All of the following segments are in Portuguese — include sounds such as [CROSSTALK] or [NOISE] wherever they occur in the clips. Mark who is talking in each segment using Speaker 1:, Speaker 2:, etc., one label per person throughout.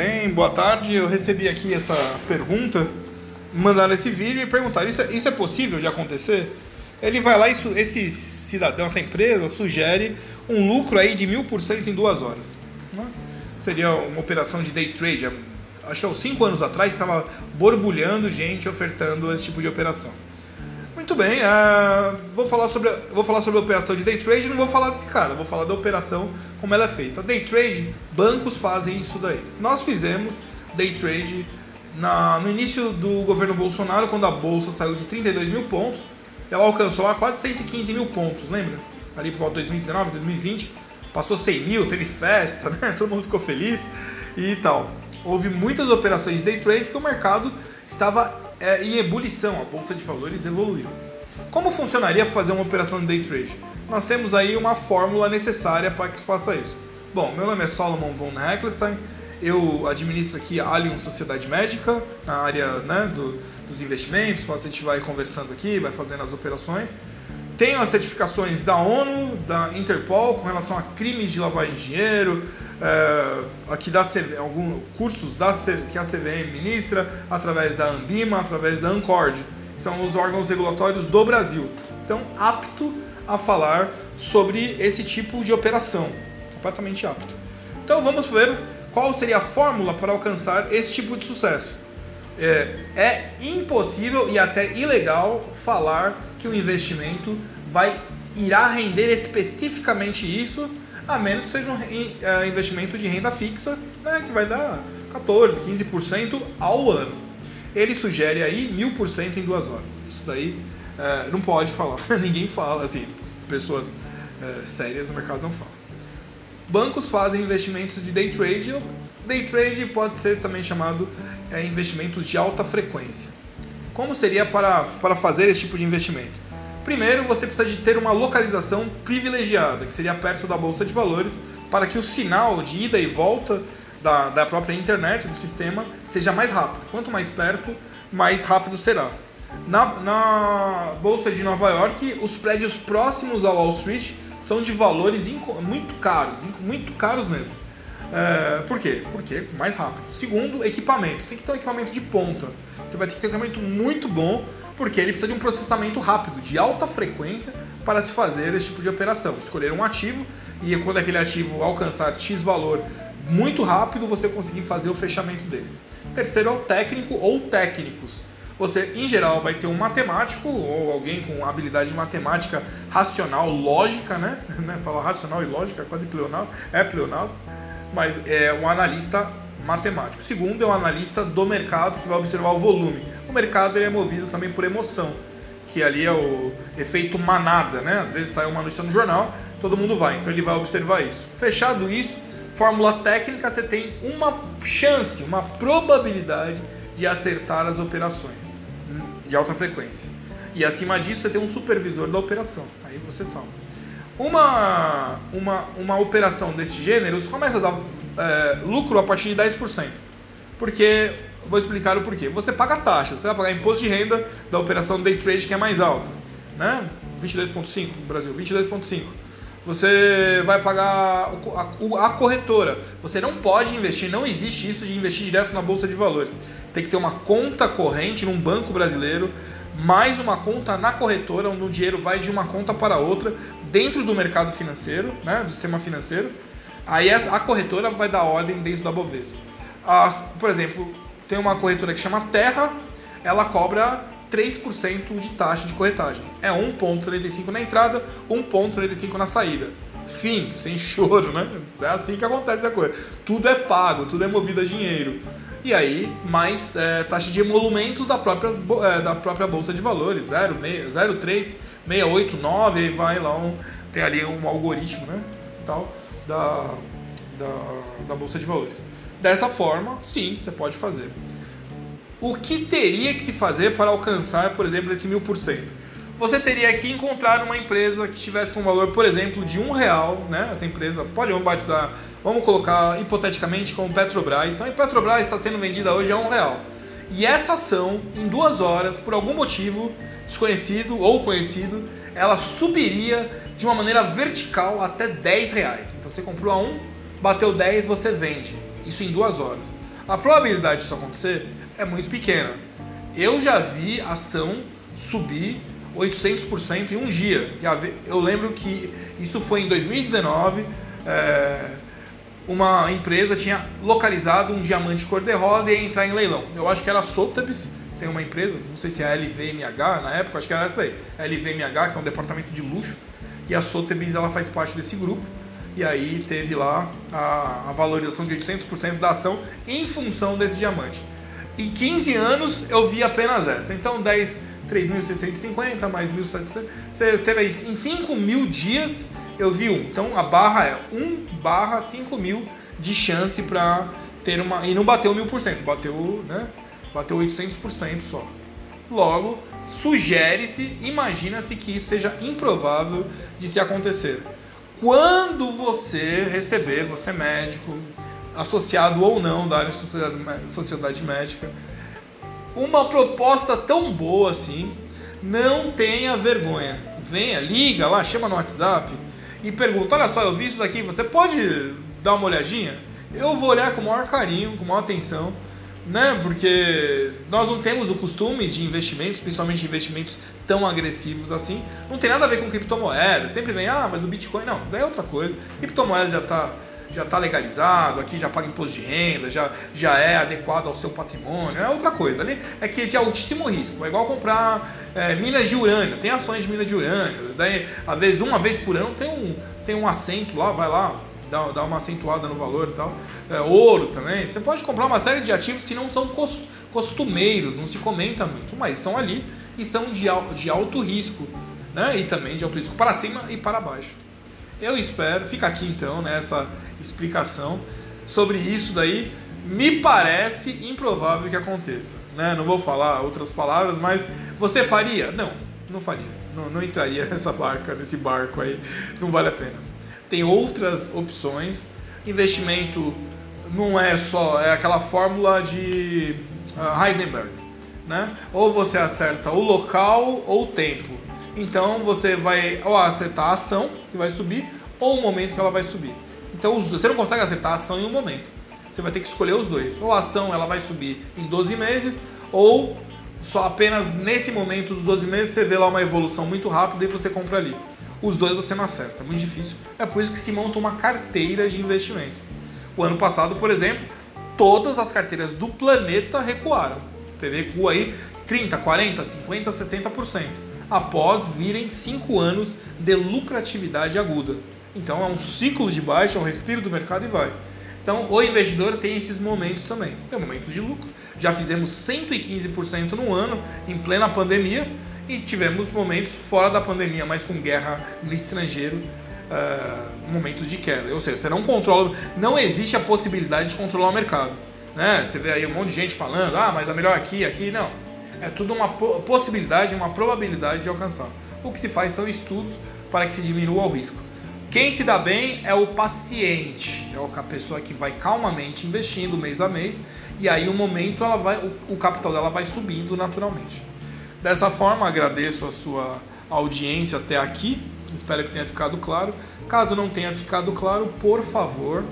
Speaker 1: bem? Boa tarde. Eu recebi aqui essa pergunta, mandaram esse vídeo e perguntaram: isso é, isso é possível de acontecer? Ele vai lá e esse cidadão, essa empresa, sugere um lucro aí de mil por cento em duas horas. Né? Seria uma operação de day trade. Acho que há uns cinco anos atrás estava borbulhando gente ofertando esse tipo de operação. Muito bem, uh, vou, falar sobre, vou falar sobre a operação de day trade, não vou falar desse cara, vou falar da operação como ela é feita. Day trade, bancos fazem isso daí. Nós fizemos day trade na, no início do governo Bolsonaro, quando a bolsa saiu de 32 mil pontos, ela alcançou lá quase 115 mil pontos, lembra? Ali por volta de 2019, 2020, passou 100 mil, teve festa, [LAUGHS] né? todo mundo ficou feliz e tal. Houve muitas operações de day trade porque o mercado estava é, em ebulição, a bolsa de valores evoluiu. Como funcionaria para fazer uma operação de day trade? Nós temos aí uma fórmula necessária para que se faça isso. Bom, meu nome é Solomon von Heckelstein, eu administro aqui a Allianz Sociedade Médica, na área né, do, dos investimentos, a gente vai conversando aqui, vai fazendo as operações. Tenho as certificações da ONU, da Interpol, com relação a crimes de lavagem de dinheiro, é, aqui da CV, alguns cursos da que a CVM ministra, através da Ambima, através da Ancord, são os órgãos regulatórios do Brasil. Então, apto a falar sobre esse tipo de operação, completamente apto. Então, vamos ver qual seria a fórmula para alcançar esse tipo de sucesso. É, é impossível e até ilegal falar que o investimento vai irá render especificamente isso a menos que seja um é, investimento de renda fixa, né, que vai dar 14, 15% ao ano. Ele sugere aí 1000% em duas horas. Isso daí é, não pode falar, [LAUGHS] ninguém fala, assim, pessoas é, sérias no mercado não falam. Bancos fazem investimentos de day trade. Day trade pode ser também chamado é, investimentos de alta frequência. Como seria para, para fazer esse tipo de investimento? Primeiro, você precisa de ter uma localização privilegiada, que seria perto da bolsa de valores, para que o sinal de ida e volta da, da própria internet, do sistema, seja mais rápido. Quanto mais perto, mais rápido será. Na, na bolsa de Nova York, os prédios próximos ao Wall Street são de valores muito caros, muito caros mesmo. É, por quê? Porque mais rápido. Segundo, equipamentos. Tem que ter um equipamento de ponta. Você vai ter que ter um equipamento muito bom porque ele precisa de um processamento rápido, de alta frequência, para se fazer esse tipo de operação. Escolher um ativo e quando aquele ativo alcançar X valor muito rápido, você conseguir fazer o fechamento dele. Terceiro é o técnico ou técnicos. Você, em geral, vai ter um matemático ou alguém com habilidade de matemática racional, lógica, né? [LAUGHS] Falar racional e lógica, quase pleonal, é pleonal, mas é um analista matemático. Segundo é um analista do mercado que vai observar o volume. O mercado ele é movido também por emoção, que ali é o efeito manada, né? Às vezes sai uma notícia no jornal, todo mundo vai, então ele vai observar isso. Fechado isso, fórmula técnica, você tem uma chance, uma probabilidade de acertar as operações de alta frequência. E acima disso, você tem um supervisor da operação. Aí você toma. Uma, uma, uma operação desse gênero começa a dar é, lucro a partir de 10%. Porque, vou explicar o porquê. Você paga taxa, você vai pagar imposto de renda da operação day trade que é mais alta. Né? 22,5% no Brasil, 22,5%. Você vai pagar a, a corretora. Você não pode investir, não existe isso de investir direto na bolsa de valores. Você tem que ter uma conta corrente num banco brasileiro, mais uma conta na corretora, onde o dinheiro vai de uma conta para outra dentro do mercado financeiro, né, do sistema financeiro Aí a corretora vai dar ordem dentro da Bovespa. As, por exemplo, tem uma corretora que chama Terra, ela cobra 3% de taxa de corretagem. É 1,75 na entrada, 1,75 na saída. Fim, [LAUGHS] sem choro, né? É assim que acontece a coisa. Tudo é pago, tudo é movido a dinheiro. E aí, mais é, taxa de emolumentos da própria, é, da própria Bolsa de Valores, 0,3, 689, aí vai lá, um, tem ali um algoritmo, né? Tal da, da, da Bolsa de Valores. Dessa forma, sim, você pode fazer. O que teria que se fazer para alcançar, por exemplo, esse mil por cento? Você teria que encontrar uma empresa que estivesse com um valor, por exemplo, de um real, né? Essa empresa pode batizar, vamos colocar hipoteticamente como Petrobras. Então, a Petrobras está sendo vendida hoje a um real. E essa ação, em duas horas, por algum motivo desconhecido ou conhecido, ela subiria de uma maneira vertical até 10 reais. Então você comprou a 1, bateu 10, você vende. Isso em duas horas. A probabilidade disso acontecer é muito pequena. Eu já vi ação subir 800% em um dia. Eu lembro que isso foi em 2019. É, uma empresa tinha localizado um diamante cor-de-rosa e ia entrar em leilão. Eu acho que era Sotheby's, tem uma empresa, não sei se é a LVMH na época, acho que era essa aí. A LVMH, que é um departamento de luxo, e a Sotheby's ela faz parte desse grupo. E aí teve lá a, a valorização de 800% da ação em função desse diamante. Em 15 anos eu vi apenas essa. Então 10, 3.650 mais 1.700. Você teve aí em 5 mil dias eu vi um. Então a barra é 1 barra 5 mil de chance para ter uma. E não bateu 1000%, bateu, né? Bateu 800% só. Logo, sugere-se, imagina-se que isso seja improvável de se acontecer. Quando você receber, você médico, associado ou não da área de sociedade médica, uma proposta tão boa assim, não tenha vergonha. Venha, liga lá, chama no WhatsApp e pergunta: Olha só, eu vi isso daqui, você pode dar uma olhadinha? Eu vou olhar com o maior carinho, com maior atenção, né? Porque nós não temos o costume de investimentos, principalmente investimentos tão agressivos assim. Não tem nada a ver com criptomoeda. Sempre vem, ah, mas o Bitcoin. Não, é outra coisa. Criptomoeda já está já está legalizado, aqui já paga imposto de renda, já, já é adequado ao seu patrimônio, é outra coisa. Ali é que é de altíssimo risco. É igual comprar é, minas de urânio, tem ações de minas de urânio. Daí, às vezes, uma vez por ano tem um, tem um assento lá, vai lá, dá, dá uma acentuada no valor e tal. É, ouro também. Você pode comprar uma série de ativos que não são costumeiros, não se comenta muito, mas estão ali e são de, de alto risco. Né? E também de alto risco para cima e para baixo. Eu espero, fica aqui então né, explicação sobre isso daí. Me parece improvável que aconteça. Né? Não vou falar outras palavras, mas você faria? Não, não faria. Não, não entraria [LAUGHS] nessa barca, nesse barco aí. Não vale a pena. Tem outras opções. Investimento não é só é aquela fórmula de uh, Heisenberg, né? Ou você acerta o local ou o tempo. Então você vai ou acertar a ação que vai subir ou o momento que ela vai subir. Então você não consegue acertar a ação em um momento. Você vai ter que escolher os dois. Ou a ação ela vai subir em 12 meses, ou só apenas nesse momento dos 12 meses você vê lá uma evolução muito rápida e você compra ali. Os dois você não acerta, é muito difícil. É por isso que se monta uma carteira de investimentos. O ano passado, por exemplo, todas as carteiras do planeta recuaram. Teve recuo aí 30, 40, 50, 60%, após virem 5 anos de lucratividade aguda. Então é um ciclo de baixa, é um respiro do mercado e vai. Então o investidor tem esses momentos também. Tem momentos de lucro. Já fizemos 115% no ano, em plena pandemia, e tivemos momentos fora da pandemia, mas com guerra no estrangeiro, uh, momentos de queda. Ou seja, você não controla, não existe a possibilidade de controlar o mercado. Né? Você vê aí um monte de gente falando, ah, mas é melhor aqui, aqui, não. É tudo uma possibilidade, uma probabilidade de alcançar. O que se faz são estudos para que se diminua o risco. Quem se dá bem é o paciente, é a pessoa que vai calmamente investindo mês a mês e aí o momento ela vai, o, o capital dela vai subindo naturalmente. Dessa forma, agradeço a sua audiência até aqui, espero que tenha ficado claro. Caso não tenha ficado claro, por favor,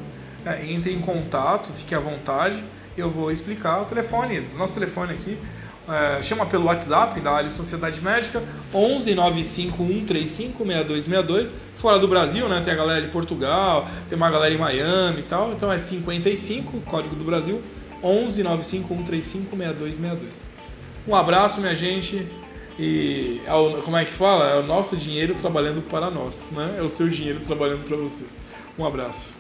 Speaker 1: é, entre em contato, fique à vontade, eu vou explicar o telefone, nosso telefone aqui, é, chama pelo WhatsApp da área Sociedade Médica, 11 95135 6262 fora do Brasil, né? Tem a galera de Portugal, tem uma galera em Miami e tal. Então é 55, código do Brasil, 11 95135 6262. Um abraço, minha gente. E é como é que fala? É o nosso dinheiro trabalhando para nós, né? É o seu dinheiro trabalhando para você. Um abraço.